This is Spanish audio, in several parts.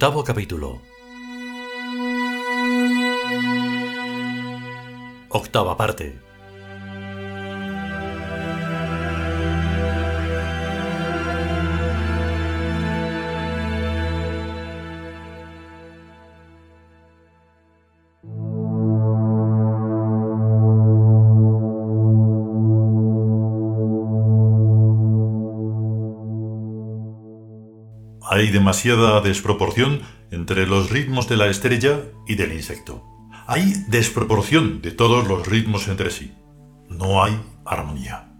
Octavo capítulo. Octava parte. Hay demasiada desproporción entre los ritmos de la estrella y del insecto. Hay desproporción de todos los ritmos entre sí. No hay armonía.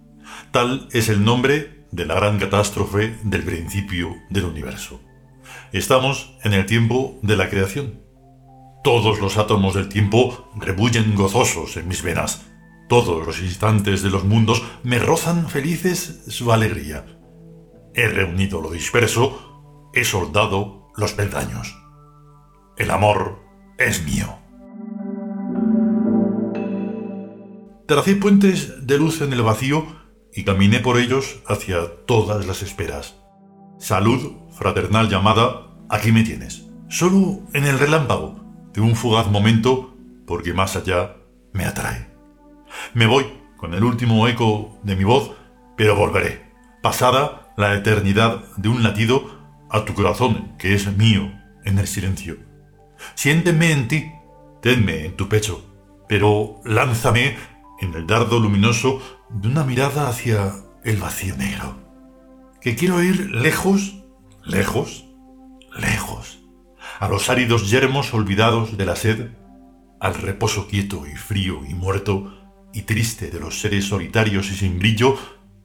Tal es el nombre de la gran catástrofe del principio del universo. Estamos en el tiempo de la creación. Todos los átomos del tiempo rebullen gozosos en mis venas. Todos los instantes de los mundos me rozan felices su alegría. He reunido lo disperso he soldado los peldaños. El amor es mío. Tracé puentes de luz en el vacío y caminé por ellos hacia todas las esperas. Salud fraternal llamada, aquí me tienes. Solo en el relámpago de un fugaz momento, porque más allá me atrae. Me voy con el último eco de mi voz, pero volveré. Pasada la eternidad de un latido, a tu corazón, que es mío, en el silencio. Siénteme en ti, tenme en tu pecho, pero lánzame en el dardo luminoso de una mirada hacia el vacío negro. Que quiero ir lejos, lejos, lejos, a los áridos yermos olvidados de la sed, al reposo quieto y frío y muerto y triste de los seres solitarios y sin brillo,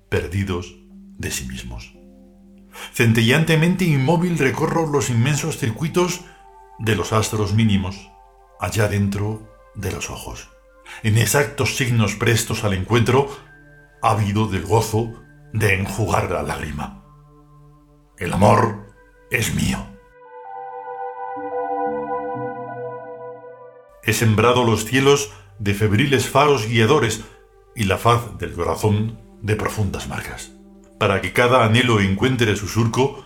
perdidos de sí mismos. Centellantemente inmóvil recorro los inmensos circuitos de los astros mínimos, allá dentro de los ojos, en exactos signos prestos al encuentro, ávido del gozo de enjugar la lágrima. El amor es mío. He sembrado los cielos de febriles faros guiadores y la faz del corazón de profundas marcas para que cada anhelo encuentre su surco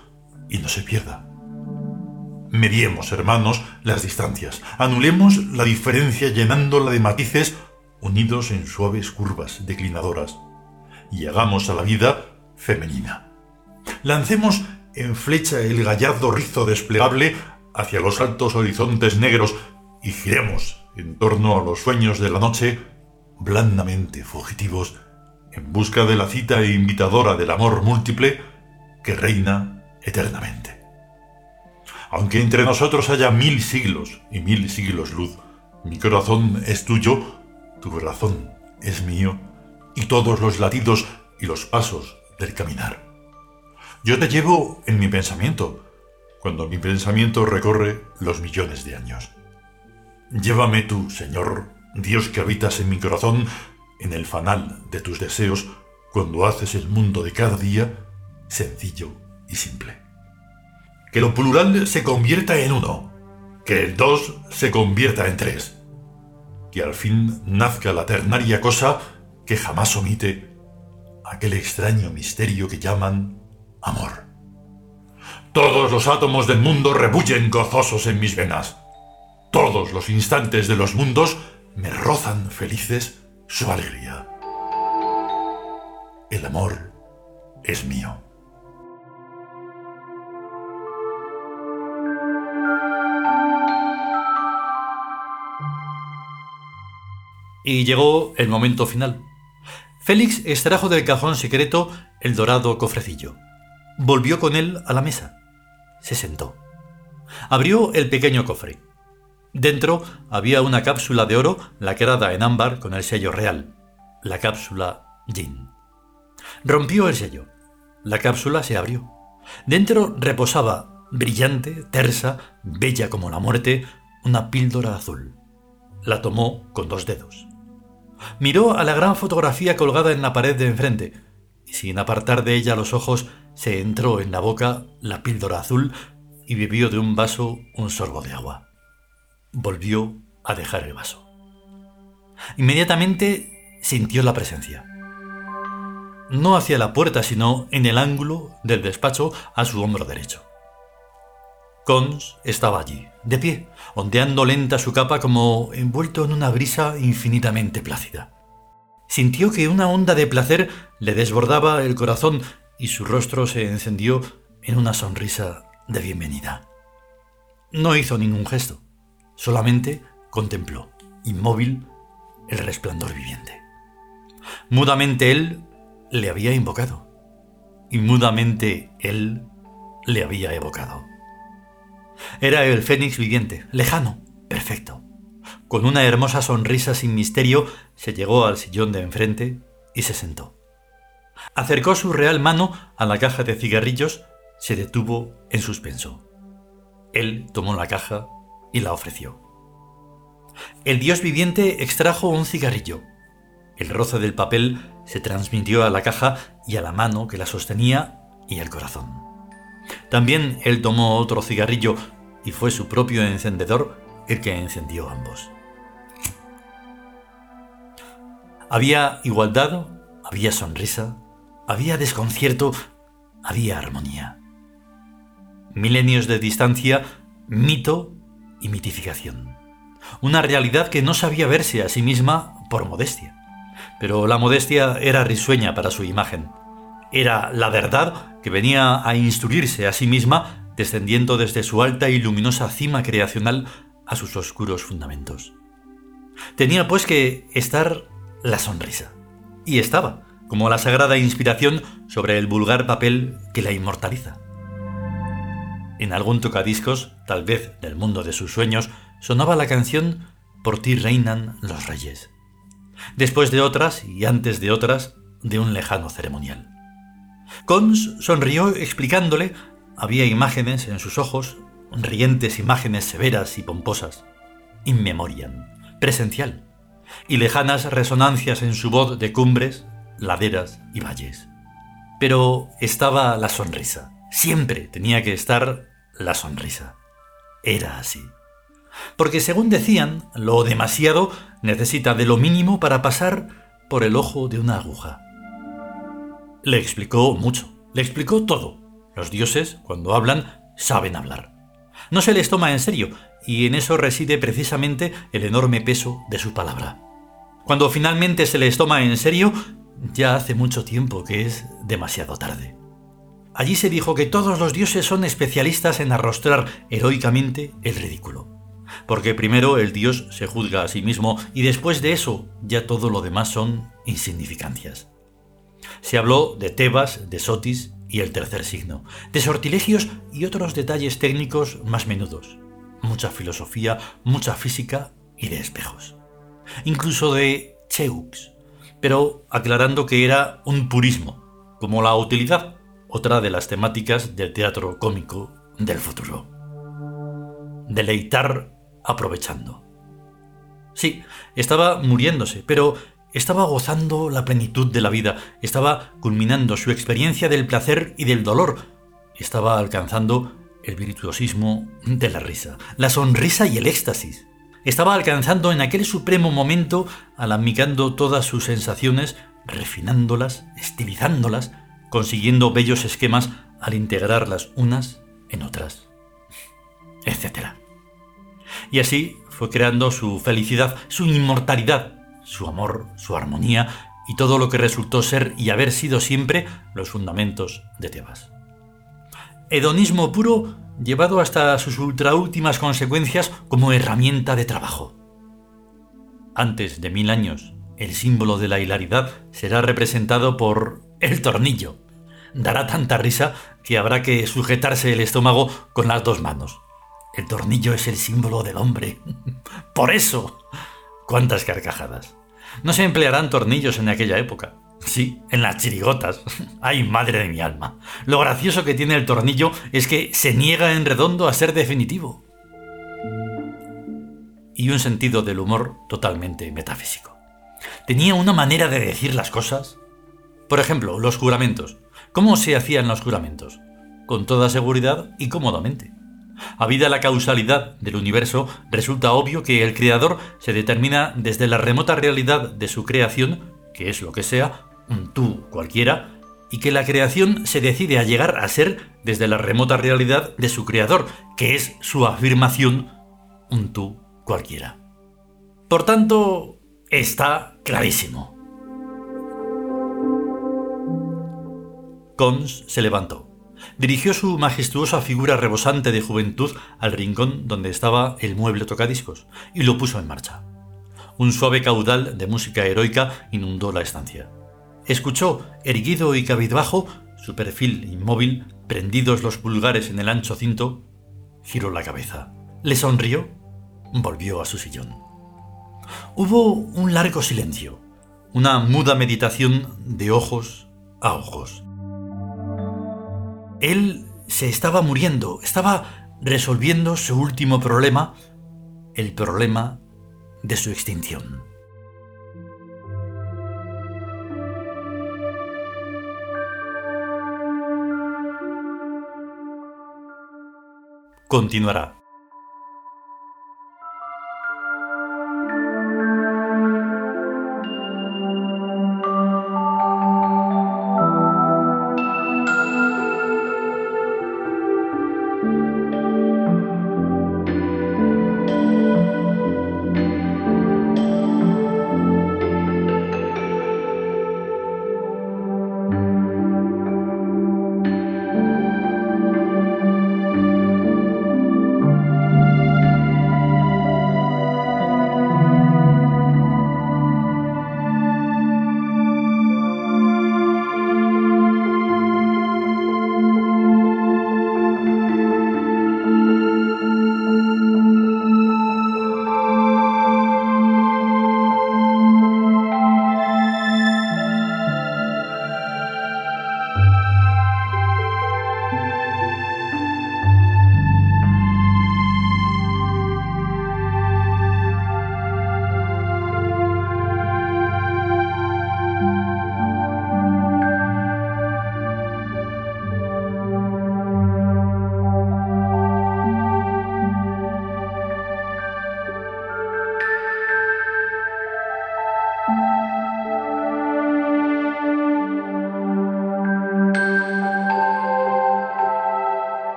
y no se pierda. Mediemos, hermanos, las distancias, anulemos la diferencia llenándola de matices unidos en suaves curvas declinadoras, y hagamos a la vida femenina. Lancemos en flecha el gallardo rizo desplegable hacia los altos horizontes negros y giremos en torno a los sueños de la noche, blandamente fugitivos en busca de la cita e invitadora del amor múltiple que reina eternamente. Aunque entre nosotros haya mil siglos y mil siglos luz, mi corazón es tuyo, tu corazón es mío, y todos los latidos y los pasos del caminar. Yo te llevo en mi pensamiento, cuando mi pensamiento recorre los millones de años. Llévame tú, Señor, Dios que habitas en mi corazón, en el fanal de tus deseos cuando haces el mundo de cada día sencillo y simple. Que lo plural se convierta en uno, que el dos se convierta en tres, que al fin nazca la ternaria cosa que jamás omite aquel extraño misterio que llaman amor. Todos los átomos del mundo rebullen gozosos en mis venas. Todos los instantes de los mundos me rozan felices su alegría. El amor es mío. Y llegó el momento final. Félix extrajo del cajón secreto el dorado cofrecillo. Volvió con él a la mesa. Se sentó. Abrió el pequeño cofre. Dentro había una cápsula de oro lacrada en ámbar con el sello real, la cápsula Jin. Rompió el sello. La cápsula se abrió. Dentro reposaba, brillante, tersa, bella como la muerte, una píldora azul. La tomó con dos dedos. Miró a la gran fotografía colgada en la pared de enfrente, y sin apartar de ella los ojos, se entró en la boca la píldora azul y bebió de un vaso un sorbo de agua volvió a dejar el vaso. Inmediatamente sintió la presencia. No hacia la puerta, sino en el ángulo del despacho a su hombro derecho. Cons estaba allí, de pie, ondeando lenta su capa como envuelto en una brisa infinitamente plácida. Sintió que una onda de placer le desbordaba el corazón y su rostro se encendió en una sonrisa de bienvenida. No hizo ningún gesto, solamente contempló, inmóvil, el resplandor viviente. Mudamente él le había invocado, y mudamente él le había evocado. Era el fénix viviente, lejano, perfecto. Con una hermosa sonrisa sin misterio, se llegó al sillón de enfrente y se sentó. Acercó su real mano a la caja de cigarrillos, se detuvo en suspenso. Él tomó la caja y la ofreció. El dios viviente extrajo un cigarrillo. El roce del papel se transmitió a la caja y a la mano que la sostenía y al corazón. También él tomó otro cigarrillo y fue su propio encendedor el que encendió ambos. Había igualdad, había sonrisa, había desconcierto, había armonía. Milenios de distancia, mito y mitificación. Una realidad que no sabía verse a sí misma por modestia. Pero la modestia era risueña para su imagen. Era la verdad que venía a instruirse a sí misma descendiendo desde su alta y luminosa cima creacional a sus oscuros fundamentos. Tenía pues que estar la sonrisa. Y estaba, como la sagrada inspiración sobre el vulgar papel que la inmortaliza. En algún tocadiscos, tal vez del mundo de sus sueños, sonaba la canción Por ti reinan los reyes. Después de otras y antes de otras, de un lejano ceremonial. Cons sonrió explicándole, había imágenes en sus ojos, rientes imágenes severas y pomposas, inmemorian, presencial, y lejanas resonancias en su voz de cumbres, laderas y valles. Pero estaba la sonrisa. Siempre tenía que estar la sonrisa. Era así. Porque según decían, lo demasiado necesita de lo mínimo para pasar por el ojo de una aguja. Le explicó mucho, le explicó todo. Los dioses, cuando hablan, saben hablar. No se les toma en serio, y en eso reside precisamente el enorme peso de su palabra. Cuando finalmente se les toma en serio, ya hace mucho tiempo que es demasiado tarde. Allí se dijo que todos los dioses son especialistas en arrostrar heroicamente el ridículo. Porque primero el dios se juzga a sí mismo y después de eso ya todo lo demás son insignificancias. Se habló de Tebas, de Sotis y el tercer signo, de sortilegios y otros detalles técnicos más menudos, mucha filosofía, mucha física y de espejos. Incluso de Cheux, pero aclarando que era un purismo, como la utilidad, otra de las temáticas del teatro cómico del futuro. Deleitar aprovechando. Sí, estaba muriéndose, pero estaba gozando la plenitud de la vida, estaba culminando su experiencia del placer y del dolor, estaba alcanzando el virtuosismo de la risa, la sonrisa y el éxtasis. Estaba alcanzando en aquel supremo momento, alamicando todas sus sensaciones, refinándolas, estilizándolas, consiguiendo bellos esquemas al integrarlas unas en otras, etc. Y así fue creando su felicidad, su inmortalidad, su amor, su armonía y todo lo que resultó ser y haber sido siempre los fundamentos de Tebas. Hedonismo puro llevado hasta sus ultraúltimas consecuencias como herramienta de trabajo. Antes de mil años, el símbolo de la hilaridad será representado por el tornillo. Dará tanta risa que habrá que sujetarse el estómago con las dos manos. El tornillo es el símbolo del hombre. Por eso. ¿Cuántas carcajadas? No se emplearán tornillos en aquella época. Sí, en las chirigotas. Ay, madre de mi alma. Lo gracioso que tiene el tornillo es que se niega en redondo a ser definitivo. Y un sentido del humor totalmente metafísico. Tenía una manera de decir las cosas. Por ejemplo, los juramentos. ¿Cómo se hacían los juramentos? Con toda seguridad y cómodamente. Habida la causalidad del universo, resulta obvio que el creador se determina desde la remota realidad de su creación, que es lo que sea, un tú cualquiera, y que la creación se decide a llegar a ser desde la remota realidad de su creador, que es su afirmación un tú cualquiera. Por tanto, está clarísimo. Cons se levantó. Dirigió su majestuosa figura rebosante de juventud al rincón donde estaba el mueble tocadiscos y lo puso en marcha. Un suave caudal de música heroica inundó la estancia. Escuchó, erguido y cabizbajo, su perfil inmóvil, prendidos los pulgares en el ancho cinto, giró la cabeza. Le sonrió, volvió a su sillón. Hubo un largo silencio, una muda meditación de ojos a ojos. Él se estaba muriendo, estaba resolviendo su último problema, el problema de su extinción. Continuará.